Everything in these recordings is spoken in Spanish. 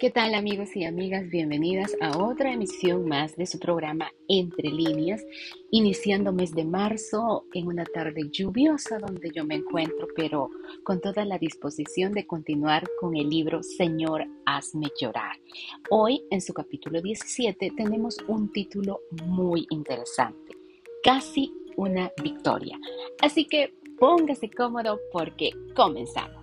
¿Qué tal amigos y amigas? Bienvenidas a otra emisión más de su programa Entre líneas, iniciando mes de marzo en una tarde lluviosa donde yo me encuentro, pero con toda la disposición de continuar con el libro Señor, hazme llorar. Hoy en su capítulo 17 tenemos un título muy interesante, casi una victoria. Así que póngase cómodo porque comenzamos.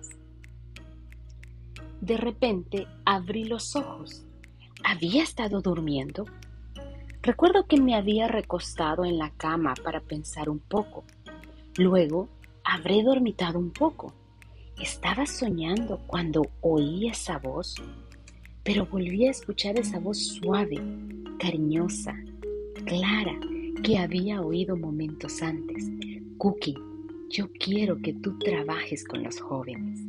De repente abrí los ojos. ¿Había estado durmiendo? Recuerdo que me había recostado en la cama para pensar un poco. Luego habré dormitado un poco. Estaba soñando cuando oí esa voz, pero volví a escuchar esa voz suave, cariñosa, clara, que había oído momentos antes. Cookie, yo quiero que tú trabajes con los jóvenes.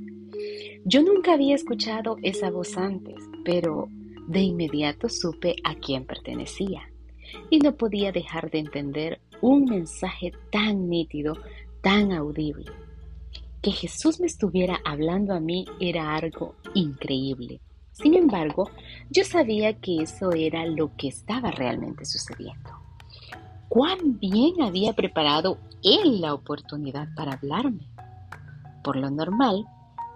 Yo nunca había escuchado esa voz antes, pero de inmediato supe a quién pertenecía y no podía dejar de entender un mensaje tan nítido, tan audible. Que Jesús me estuviera hablando a mí era algo increíble. Sin embargo, yo sabía que eso era lo que estaba realmente sucediendo. Cuán bien había preparado Él la oportunidad para hablarme. Por lo normal,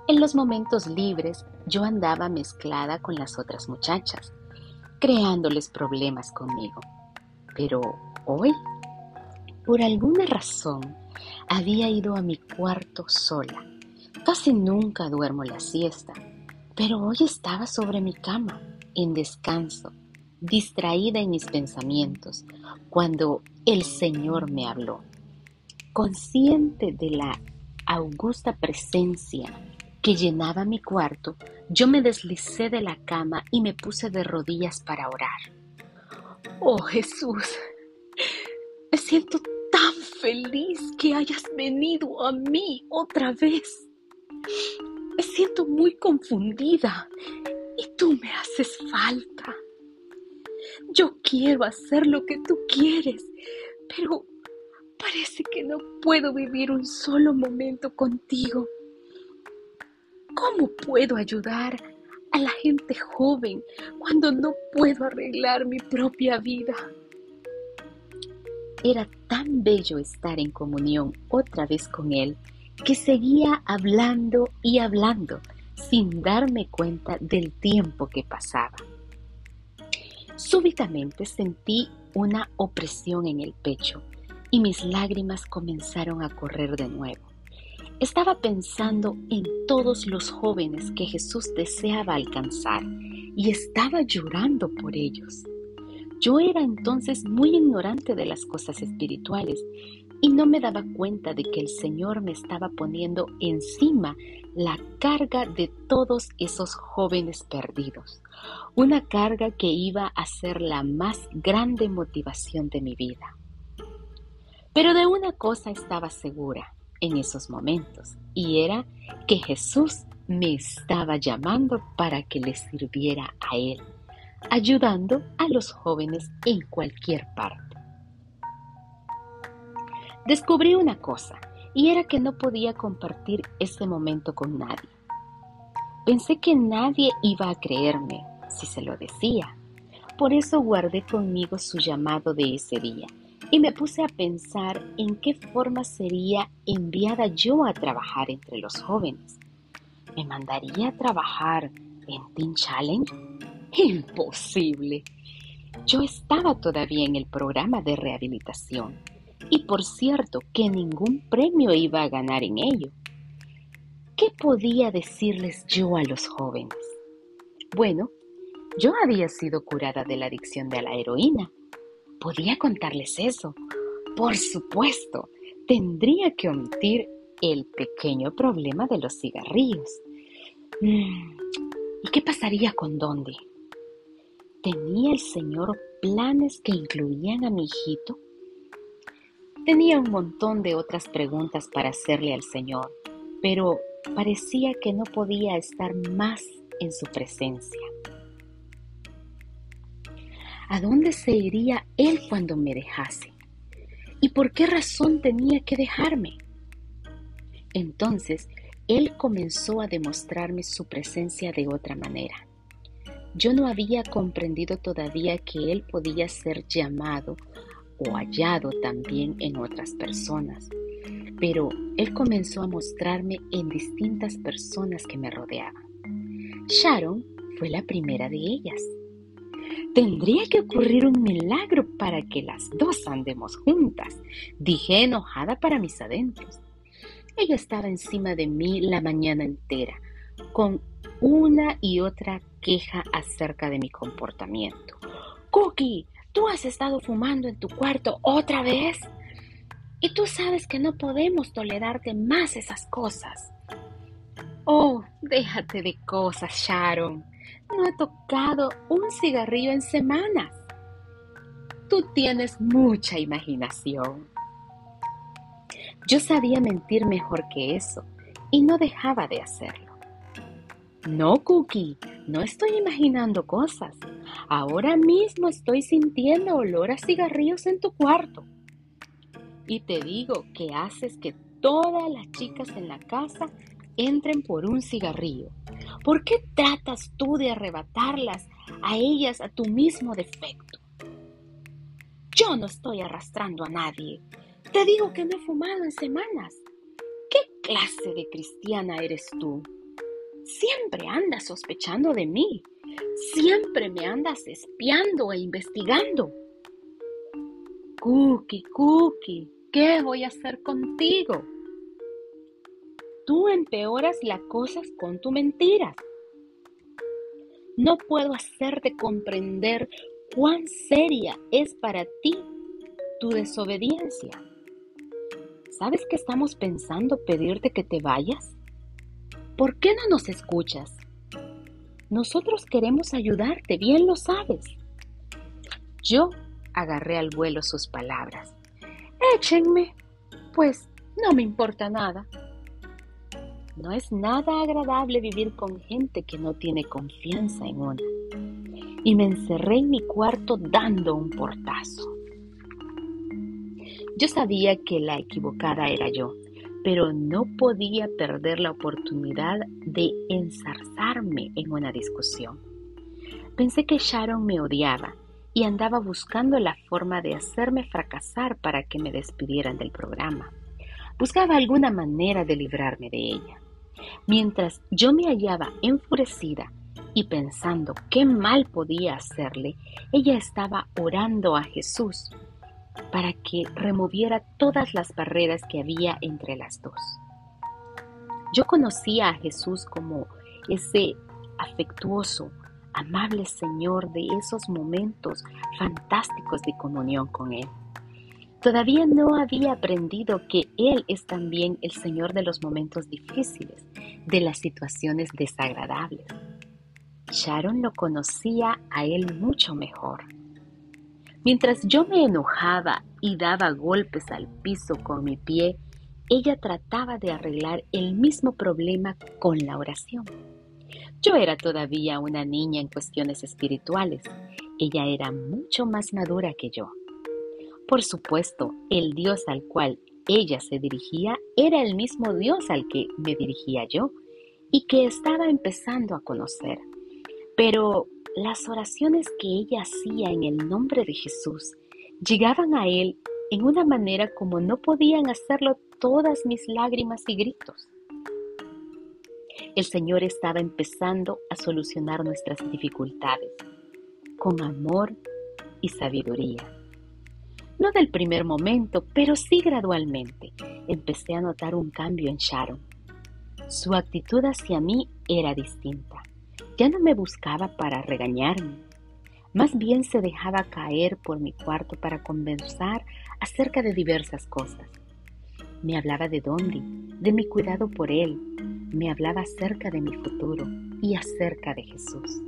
en los momentos libres yo andaba mezclada con las otras muchachas, creándoles problemas conmigo. Pero hoy, por alguna razón, había ido a mi cuarto sola. Casi nunca duermo la siesta, pero hoy estaba sobre mi cama, en descanso, distraída en mis pensamientos, cuando el Señor me habló. Consciente de la augusta presencia que llenaba mi cuarto, yo me deslicé de la cama y me puse de rodillas para orar. Oh Jesús, me siento tan feliz que hayas venido a mí otra vez. Me siento muy confundida y tú me haces falta. Yo quiero hacer lo que tú quieres, pero parece que no puedo vivir un solo momento contigo. ¿Cómo puedo ayudar a la gente joven cuando no puedo arreglar mi propia vida? Era tan bello estar en comunión otra vez con Él que seguía hablando y hablando sin darme cuenta del tiempo que pasaba. Súbitamente sentí una opresión en el pecho y mis lágrimas comenzaron a correr de nuevo. Estaba pensando en todos los jóvenes que Jesús deseaba alcanzar y estaba llorando por ellos. Yo era entonces muy ignorante de las cosas espirituales y no me daba cuenta de que el Señor me estaba poniendo encima la carga de todos esos jóvenes perdidos, una carga que iba a ser la más grande motivación de mi vida. Pero de una cosa estaba segura, en esos momentos y era que Jesús me estaba llamando para que le sirviera a Él, ayudando a los jóvenes en cualquier parte. Descubrí una cosa y era que no podía compartir ese momento con nadie. Pensé que nadie iba a creerme si se lo decía. Por eso guardé conmigo su llamado de ese día y me puse a pensar en qué forma sería enviada yo a trabajar entre los jóvenes. ¿Me mandaría a trabajar en Teen Challenge? Imposible. Yo estaba todavía en el programa de rehabilitación y por cierto que ningún premio iba a ganar en ello. ¿Qué podía decirles yo a los jóvenes? Bueno, yo había sido curada de la adicción de la heroína podía contarles eso. Por supuesto, tendría que omitir el pequeño problema de los cigarrillos. Mm, ¿Y qué pasaría con Dondi? ¿Tenía el Señor planes que incluían a mi hijito? Tenía un montón de otras preguntas para hacerle al Señor, pero parecía que no podía estar más en su presencia. ¿A dónde se iría él cuando me dejase? ¿Y por qué razón tenía que dejarme? Entonces, él comenzó a demostrarme su presencia de otra manera. Yo no había comprendido todavía que él podía ser llamado o hallado también en otras personas, pero él comenzó a mostrarme en distintas personas que me rodeaban. Sharon fue la primera de ellas. Tendría que ocurrir un milagro para que las dos andemos juntas, dije enojada para mis adentros. Ella estaba encima de mí la mañana entera, con una y otra queja acerca de mi comportamiento. Cookie, ¿tú has estado fumando en tu cuarto otra vez? Y tú sabes que no podemos tolerarte más esas cosas. Oh, déjate de cosas, Sharon. No he tocado un cigarrillo en semanas. Tú tienes mucha imaginación. Yo sabía mentir mejor que eso y no dejaba de hacerlo. No, Cookie, no estoy imaginando cosas. Ahora mismo estoy sintiendo olor a cigarrillos en tu cuarto. Y te digo que haces que todas las chicas en la casa entren por un cigarrillo. ¿Por qué tratas tú de arrebatarlas a ellas a tu mismo defecto? Yo no estoy arrastrando a nadie. Te digo que no he fumado en semanas. ¿Qué clase de cristiana eres tú? Siempre andas sospechando de mí. Siempre me andas espiando e investigando. Cookie, Cookie, ¿qué voy a hacer contigo? Tú empeoras las cosas con tu mentiras. No puedo hacerte comprender cuán seria es para ti tu desobediencia. ¿Sabes que estamos pensando pedirte que te vayas? ¿Por qué no nos escuchas? Nosotros queremos ayudarte, bien lo sabes. Yo agarré al vuelo sus palabras. Échenme, pues no me importa nada. No es nada agradable vivir con gente que no tiene confianza en una. Y me encerré en mi cuarto dando un portazo. Yo sabía que la equivocada era yo, pero no podía perder la oportunidad de ensarzarme en una discusión. Pensé que Sharon me odiaba y andaba buscando la forma de hacerme fracasar para que me despidieran del programa. Buscaba alguna manera de librarme de ella. Mientras yo me hallaba enfurecida y pensando qué mal podía hacerle, ella estaba orando a Jesús para que removiera todas las barreras que había entre las dos. Yo conocía a Jesús como ese afectuoso, amable Señor de esos momentos fantásticos de comunión con Él. Todavía no había aprendido que Él es también el Señor de los momentos difíciles, de las situaciones desagradables. Sharon lo conocía a Él mucho mejor. Mientras yo me enojaba y daba golpes al piso con mi pie, ella trataba de arreglar el mismo problema con la oración. Yo era todavía una niña en cuestiones espirituales. Ella era mucho más madura que yo. Por supuesto, el Dios al cual ella se dirigía era el mismo Dios al que me dirigía yo y que estaba empezando a conocer. Pero las oraciones que ella hacía en el nombre de Jesús llegaban a él en una manera como no podían hacerlo todas mis lágrimas y gritos. El Señor estaba empezando a solucionar nuestras dificultades con amor y sabiduría. No del primer momento, pero sí gradualmente, empecé a notar un cambio en Sharon. Su actitud hacia mí era distinta. Ya no me buscaba para regañarme, más bien se dejaba caer por mi cuarto para conversar acerca de diversas cosas. Me hablaba de Dondi, de mi cuidado por él, me hablaba acerca de mi futuro y acerca de Jesús.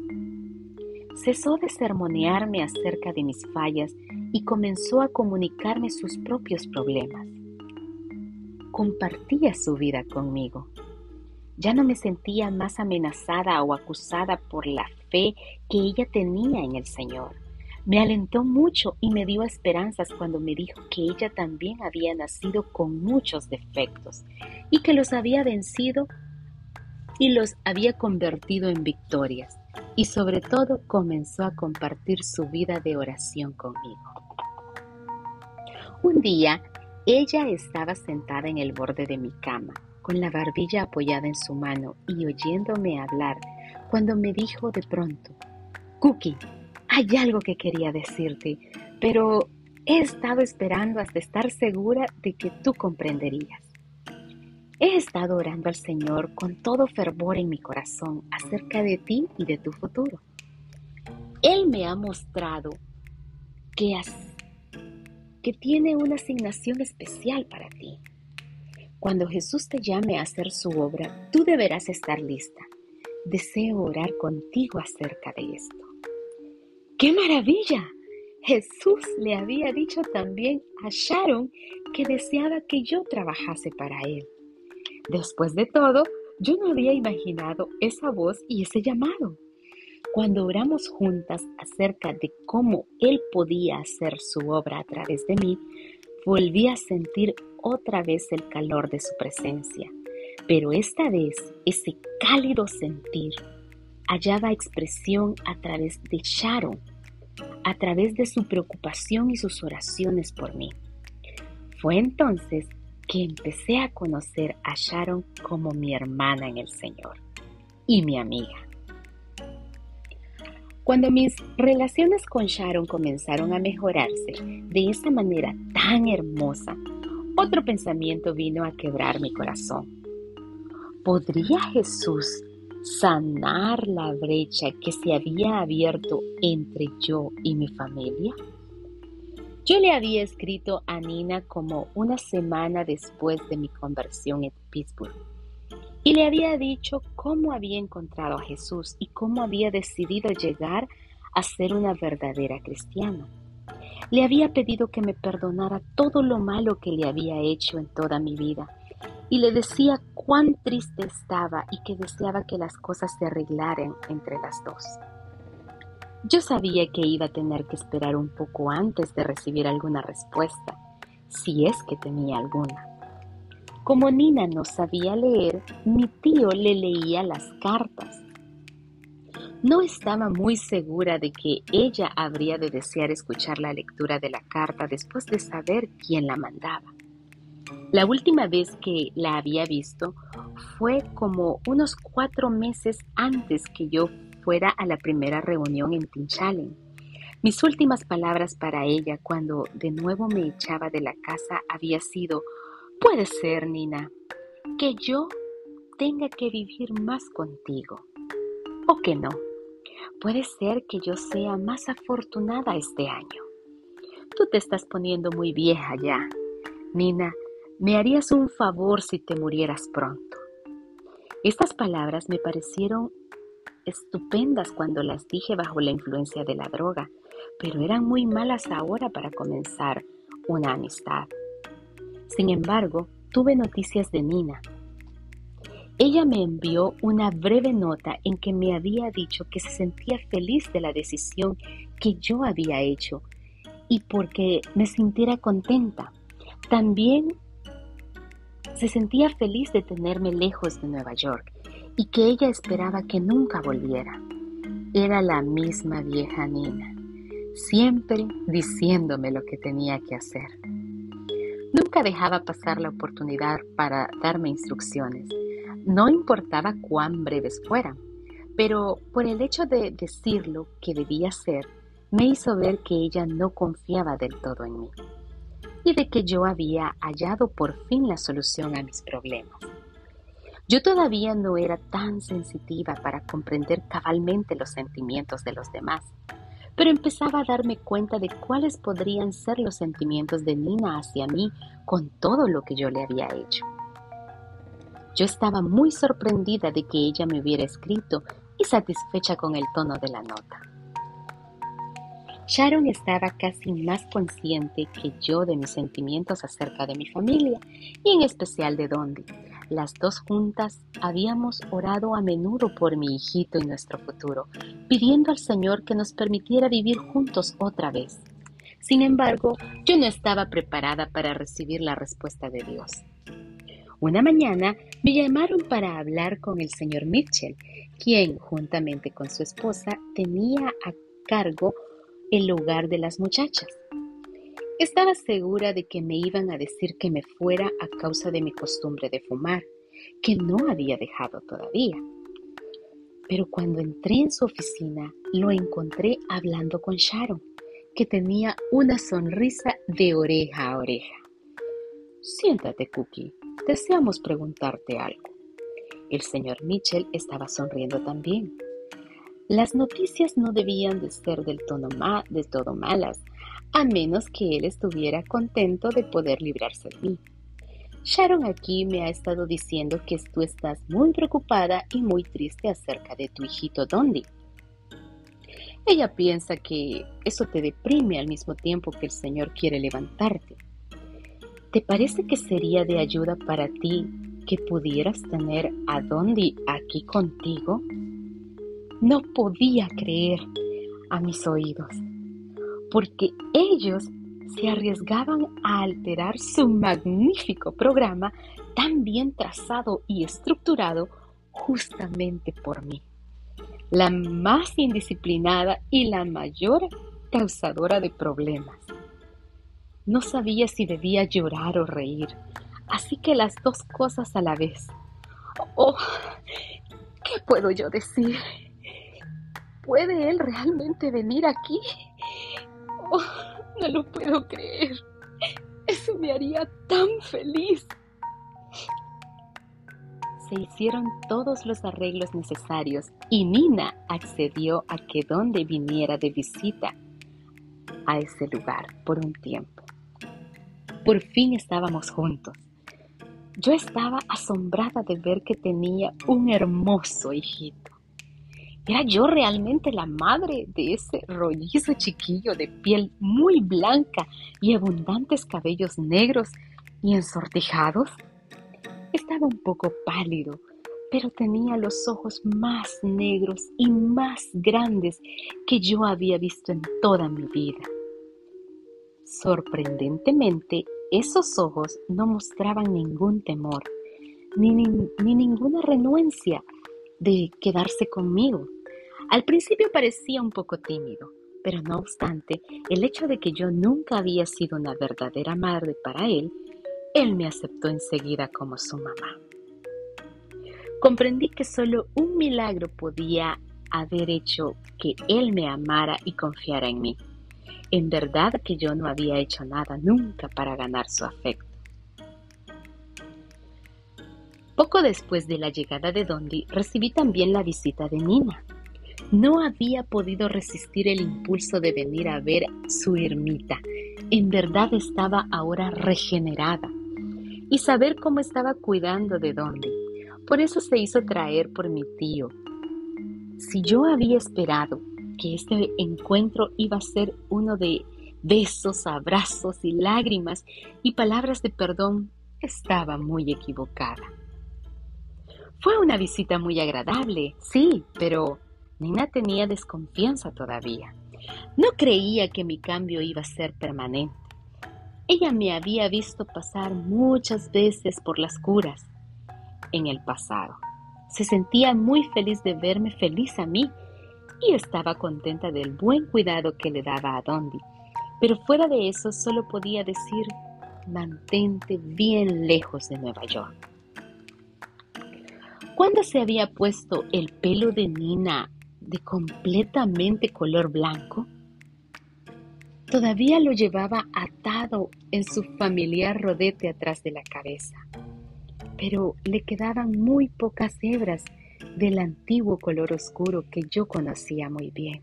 Cesó de sermonearme acerca de mis fallas y comenzó a comunicarme sus propios problemas. Compartía su vida conmigo. Ya no me sentía más amenazada o acusada por la fe que ella tenía en el Señor. Me alentó mucho y me dio esperanzas cuando me dijo que ella también había nacido con muchos defectos y que los había vencido y los había convertido en victorias. y sobre todo comenzó a compartir su vida de oración conmigo. Un día, ella estaba sentada en el borde de mi cama, con la barbilla apoyada en su mano y oyéndome hablar, cuando me dijo de pronto, Cookie, hay algo que quería decirte, pero he estado esperando hasta estar segura de que tú comprenderías. He estado orando al Señor con todo fervor en mi corazón acerca de ti y de tu futuro. Él me ha mostrado que, que tiene una asignación especial para ti. Cuando Jesús te llame a hacer su obra, tú deberás estar lista. Deseo orar contigo acerca de esto. ¡Qué maravilla! Jesús le había dicho también a Sharon que deseaba que yo trabajase para él. Después de todo, yo no había imaginado esa voz y ese llamado. Cuando oramos juntas acerca de cómo Él podía hacer su obra a través de mí, volví a sentir otra vez el calor de su presencia. Pero esta vez ese cálido sentir hallaba expresión a través de Sharon, a través de su preocupación y sus oraciones por mí. Fue entonces que empecé a conocer a Sharon como mi hermana en el Señor y mi amiga. Cuando mis relaciones con Sharon comenzaron a mejorarse de esa manera tan hermosa, otro pensamiento vino a quebrar mi corazón. ¿Podría Jesús sanar la brecha que se había abierto entre yo y mi familia? Yo le había escrito a Nina como una semana después de mi conversión en Pittsburgh y le había dicho cómo había encontrado a Jesús y cómo había decidido llegar a ser una verdadera cristiana. Le había pedido que me perdonara todo lo malo que le había hecho en toda mi vida y le decía cuán triste estaba y que deseaba que las cosas se arreglaran entre las dos. Yo sabía que iba a tener que esperar un poco antes de recibir alguna respuesta, si es que tenía alguna. Como Nina no sabía leer, mi tío le leía las cartas. No estaba muy segura de que ella habría de desear escuchar la lectura de la carta después de saber quién la mandaba. La última vez que la había visto fue como unos cuatro meses antes que yo fuera a la primera reunión en Tinchalen. Mis últimas palabras para ella cuando de nuevo me echaba de la casa había sido, puede ser, Nina, que yo tenga que vivir más contigo. O que no. Puede ser que yo sea más afortunada este año. Tú te estás poniendo muy vieja ya. Nina, me harías un favor si te murieras pronto. Estas palabras me parecieron estupendas cuando las dije bajo la influencia de la droga, pero eran muy malas ahora para comenzar una amistad. Sin embargo, tuve noticias de Nina. Ella me envió una breve nota en que me había dicho que se sentía feliz de la decisión que yo había hecho y porque me sintiera contenta. También se sentía feliz de tenerme lejos de Nueva York y que ella esperaba que nunca volviera. Era la misma vieja Nina, siempre diciéndome lo que tenía que hacer. Nunca dejaba pasar la oportunidad para darme instrucciones, no importaba cuán breves fueran, pero por el hecho de decir lo que debía hacer, me hizo ver que ella no confiaba del todo en mí y de que yo había hallado por fin la solución a mis problemas. Yo todavía no era tan sensitiva para comprender cabalmente los sentimientos de los demás, pero empezaba a darme cuenta de cuáles podrían ser los sentimientos de Nina hacia mí con todo lo que yo le había hecho. Yo estaba muy sorprendida de que ella me hubiera escrito y satisfecha con el tono de la nota. Sharon estaba casi más consciente que yo de mis sentimientos acerca de mi familia y en especial de Dondi, las dos juntas habíamos orado a menudo por mi hijito y nuestro futuro, pidiendo al Señor que nos permitiera vivir juntos otra vez. Sin embargo, yo no estaba preparada para recibir la respuesta de Dios. Una mañana Me llamaron para hablar con el señor Mitchell, quien, juntamente con su esposa, tenía a cargo el hogar de las muchachas. Estaba segura de que me iban a decir que me fuera a causa de mi costumbre de fumar, que no había dejado todavía. Pero cuando entré en su oficina, lo encontré hablando con Sharon, que tenía una sonrisa de oreja a oreja. Siéntate, Cookie. Deseamos preguntarte algo. El señor Mitchell estaba sonriendo también. Las noticias no debían de ser del tono de todo malas, a menos que él estuviera contento de poder librarse de mí. Sharon aquí me ha estado diciendo que tú estás muy preocupada y muy triste acerca de tu hijito Dondi. Ella piensa que eso te deprime al mismo tiempo que el Señor quiere levantarte. ¿Te parece que sería de ayuda para ti que pudieras tener a Dondi aquí contigo? No podía creer a mis oídos porque ellos se arriesgaban a alterar su magnífico programa tan bien trazado y estructurado justamente por mí, la más indisciplinada y la mayor causadora de problemas. No sabía si debía llorar o reír, así que las dos cosas a la vez. Oh, ¿qué puedo yo decir? ¿Puede él realmente venir aquí? No lo puedo creer. Eso me haría tan feliz. Se hicieron todos los arreglos necesarios y Nina accedió a que donde viniera de visita a ese lugar por un tiempo. Por fin estábamos juntos. Yo estaba asombrada de ver que tenía un hermoso hijito. ¿Era yo realmente la madre de ese rollizo chiquillo de piel muy blanca y abundantes cabellos negros y ensortijados? Estaba un poco pálido, pero tenía los ojos más negros y más grandes que yo había visto en toda mi vida. Sorprendentemente, esos ojos no mostraban ningún temor, ni, ni ninguna renuencia de quedarse conmigo. Al principio parecía un poco tímido, pero no obstante, el hecho de que yo nunca había sido una verdadera madre para él, él me aceptó enseguida como su mamá. Comprendí que solo un milagro podía haber hecho que él me amara y confiara en mí. En verdad que yo no había hecho nada nunca para ganar su afecto. Poco después de la llegada de Dondi, recibí también la visita de Nina. No había podido resistir el impulso de venir a ver su ermita. En verdad estaba ahora regenerada. Y saber cómo estaba cuidando de dónde. Por eso se hizo traer por mi tío. Si yo había esperado que este encuentro iba a ser uno de besos, abrazos y lágrimas y palabras de perdón, estaba muy equivocada. Fue una visita muy agradable, sí, pero Nina tenía desconfianza todavía. No creía que mi cambio iba a ser permanente. Ella me había visto pasar muchas veces por las curas en el pasado. Se sentía muy feliz de verme feliz a mí y estaba contenta del buen cuidado que le daba a Dondi. Pero fuera de eso solo podía decir, mantente bien lejos de Nueva York. Cuando se había puesto el pelo de Nina de completamente color blanco, todavía lo llevaba atado en su familiar rodete atrás de la cabeza, pero le quedaban muy pocas hebras del antiguo color oscuro que yo conocía muy bien.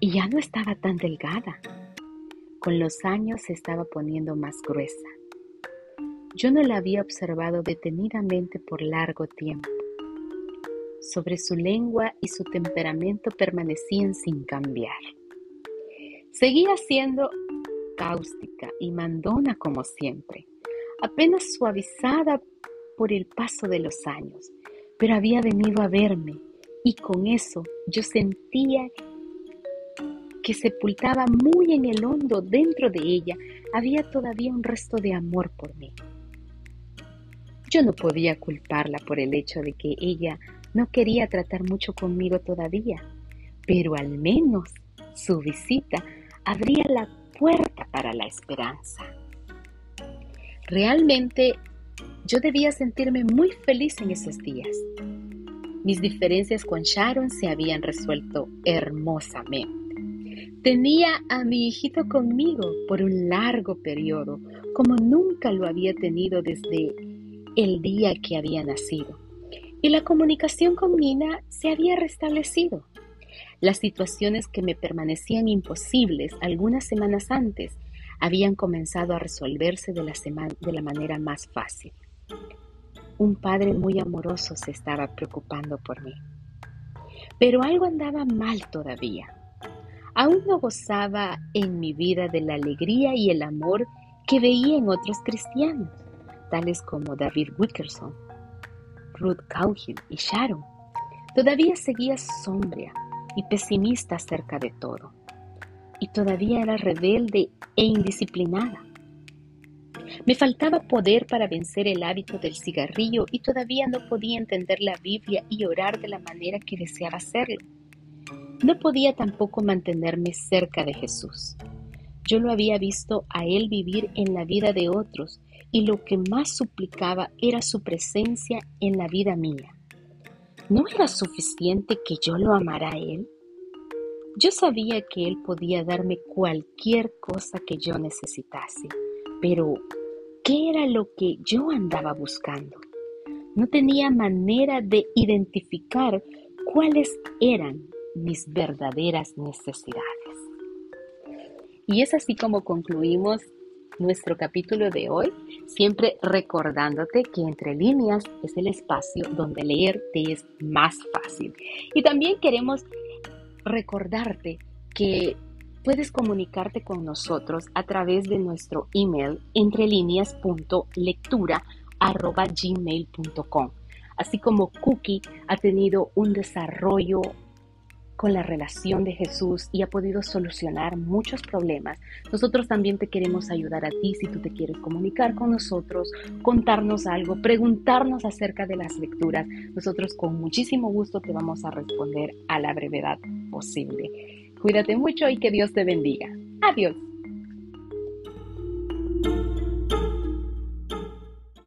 Y ya no estaba tan delgada. Con los años se estaba poniendo más gruesa. Yo no la había observado detenidamente por largo tiempo sobre su lengua y su temperamento permanecían sin cambiar. Seguía siendo cáustica y mandona como siempre, apenas suavizada por el paso de los años, pero había venido a verme y con eso yo sentía que sepultaba muy en el hondo dentro de ella había todavía un resto de amor por mí. Yo no podía culparla por el hecho de que ella no quería tratar mucho conmigo todavía, pero al menos su visita abría la puerta para la esperanza. Realmente yo debía sentirme muy feliz en esos días. Mis diferencias con Sharon se habían resuelto hermosamente. Tenía a mi hijito conmigo por un largo periodo, como nunca lo había tenido desde el día que había nacido. Y la comunicación con Nina se había restablecido. Las situaciones que me permanecían imposibles algunas semanas antes habían comenzado a resolverse de la, de la manera más fácil. Un padre muy amoroso se estaba preocupando por mí. Pero algo andaba mal todavía. Aún no gozaba en mi vida de la alegría y el amor que veía en otros cristianos, tales como David Wickerson, Ruth Cowhill y Sharon. Todavía seguía sombria, y pesimista acerca de todo. Y todavía era rebelde e indisciplinada. Me faltaba poder para vencer el hábito del cigarrillo y todavía no podía entender la Biblia y orar de la manera que deseaba hacerlo. No podía tampoco mantenerme cerca de Jesús. Yo lo había visto a Él vivir en la vida de otros y lo que más suplicaba era su presencia en la vida mía. ¿No era suficiente que yo lo amara a Él? Yo sabía que Él podía darme cualquier cosa que yo necesitase, pero ¿qué era lo que yo andaba buscando? No tenía manera de identificar cuáles eran mis verdaderas necesidades. Y es así como concluimos nuestro capítulo de hoy, siempre recordándote que entre líneas es el espacio donde leer te es más fácil. Y también queremos recordarte que puedes comunicarte con nosotros a través de nuestro email entrelíneas.lectura.gmail.com. Así como Cookie ha tenido un desarrollo con la relación de Jesús y ha podido solucionar muchos problemas, nosotros también te queremos ayudar a ti si tú te quieres comunicar con nosotros, contarnos algo, preguntarnos acerca de las lecturas. Nosotros con muchísimo gusto te vamos a responder a la brevedad posible. Cuídate mucho y que Dios te bendiga. Adiós.